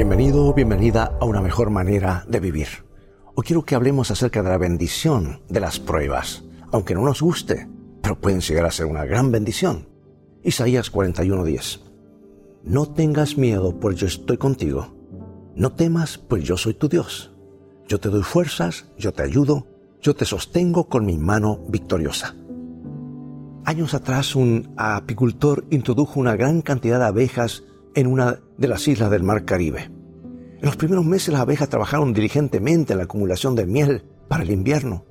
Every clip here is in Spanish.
Bienvenido bienvenida a una mejor manera de vivir. Hoy quiero que hablemos acerca de la bendición de las pruebas, aunque no nos guste, pero pueden llegar a ser una gran bendición. Isaías 41:10. No tengas miedo, pues yo estoy contigo. No temas, pues yo soy tu Dios. Yo te doy fuerzas, yo te ayudo, yo te sostengo con mi mano victoriosa. Años atrás un apicultor introdujo una gran cantidad de abejas en una de las islas del Mar Caribe. En los primeros meses las abejas trabajaron diligentemente en la acumulación de miel para el invierno,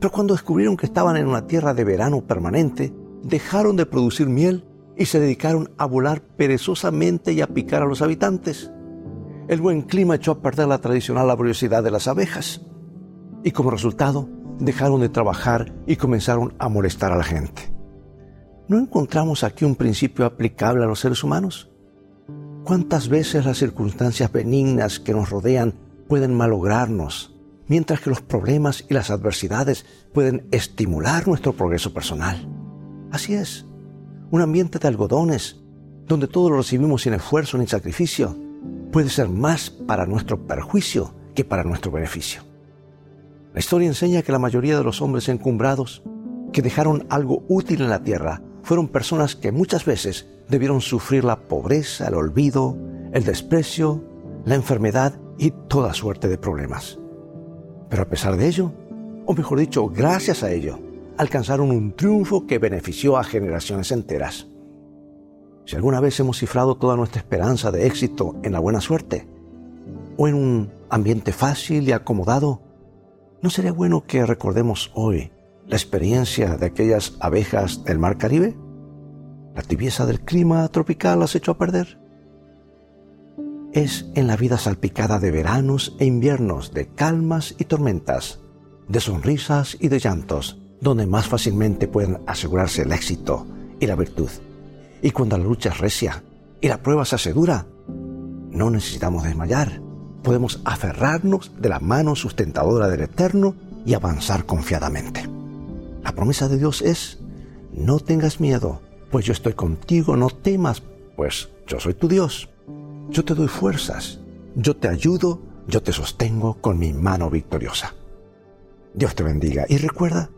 pero cuando descubrieron que estaban en una tierra de verano permanente, dejaron de producir miel y se dedicaron a volar perezosamente y a picar a los habitantes. El buen clima echó a perder la tradicional laboriosidad de las abejas y como resultado dejaron de trabajar y comenzaron a molestar a la gente. ¿No encontramos aquí un principio aplicable a los seres humanos? ¿Cuántas veces las circunstancias benignas que nos rodean pueden malograrnos, mientras que los problemas y las adversidades pueden estimular nuestro progreso personal? Así es, un ambiente de algodones, donde todo lo recibimos sin esfuerzo ni sacrificio, puede ser más para nuestro perjuicio que para nuestro beneficio. La historia enseña que la mayoría de los hombres encumbrados que dejaron algo útil en la tierra fueron personas que muchas veces debieron sufrir la pobreza, el olvido, el desprecio, la enfermedad y toda suerte de problemas. Pero a pesar de ello, o mejor dicho, gracias a ello, alcanzaron un triunfo que benefició a generaciones enteras. Si alguna vez hemos cifrado toda nuestra esperanza de éxito en la buena suerte, o en un ambiente fácil y acomodado, ¿no sería bueno que recordemos hoy la experiencia de aquellas abejas del mar Caribe? ¿La tibieza del clima tropical las echó a perder? Es en la vida salpicada de veranos e inviernos, de calmas y tormentas, de sonrisas y de llantos, donde más fácilmente pueden asegurarse el éxito y la virtud. Y cuando la lucha es recia y la prueba se hace dura, no necesitamos desmayar. Podemos aferrarnos de la mano sustentadora del Eterno y avanzar confiadamente. La promesa de Dios es, no tengas miedo, pues yo estoy contigo, no temas, pues yo soy tu Dios. Yo te doy fuerzas, yo te ayudo, yo te sostengo con mi mano victoriosa. Dios te bendiga y recuerda,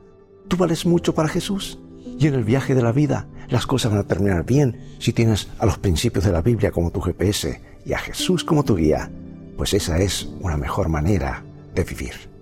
tú vales mucho para Jesús y en el viaje de la vida las cosas van a terminar bien si tienes a los principios de la Biblia como tu GPS y a Jesús como tu guía, pues esa es una mejor manera de vivir.